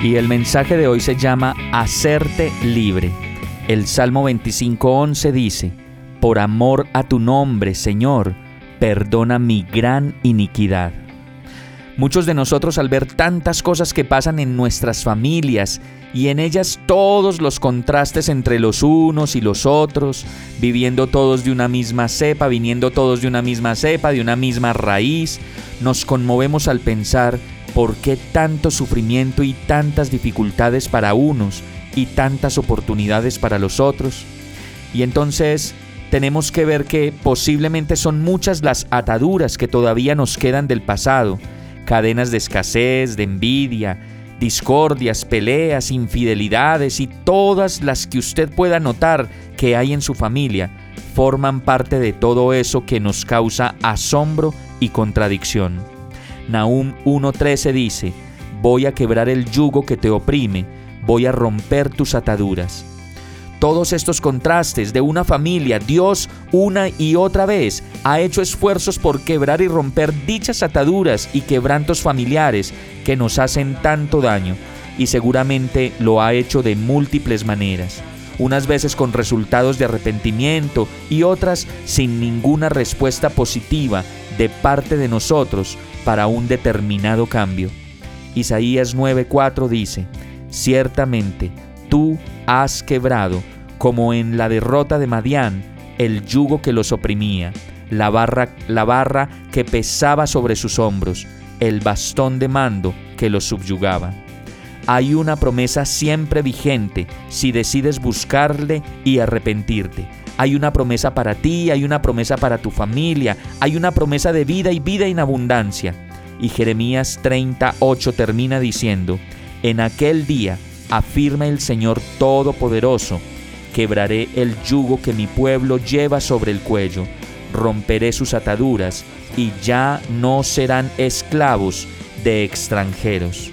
Y el mensaje de hoy se llama Hacerte libre. El Salmo 25.11 dice, Por amor a tu nombre, Señor, perdona mi gran iniquidad. Muchos de nosotros al ver tantas cosas que pasan en nuestras familias y en ellas todos los contrastes entre los unos y los otros, viviendo todos de una misma cepa, viniendo todos de una misma cepa, de una misma raíz, nos conmovemos al pensar por qué tanto sufrimiento y tantas dificultades para unos y tantas oportunidades para los otros. Y entonces tenemos que ver que posiblemente son muchas las ataduras que todavía nos quedan del pasado, cadenas de escasez, de envidia, discordias, peleas, infidelidades y todas las que usted pueda notar que hay en su familia, forman parte de todo eso que nos causa asombro y contradicción. Nahum 1.13 dice, voy a quebrar el yugo que te oprime, voy a romper tus ataduras todos estos contrastes de una familia, Dios una y otra vez ha hecho esfuerzos por quebrar y romper dichas ataduras y quebrantos familiares que nos hacen tanto daño, y seguramente lo ha hecho de múltiples maneras, unas veces con resultados de arrepentimiento y otras sin ninguna respuesta positiva de parte de nosotros para un determinado cambio. Isaías 9:4 dice, Ciertamente, tú has quebrado, como en la derrota de Madián, el yugo que los oprimía, la barra, la barra que pesaba sobre sus hombros, el bastón de mando que los subyugaba. Hay una promesa siempre vigente si decides buscarle y arrepentirte. Hay una promesa para ti, hay una promesa para tu familia, hay una promesa de vida y vida en abundancia. Y Jeremías 38 termina diciendo, en aquel día afirma el Señor Todopoderoso, quebraré el yugo que mi pueblo lleva sobre el cuello, romperé sus ataduras y ya no serán esclavos de extranjeros.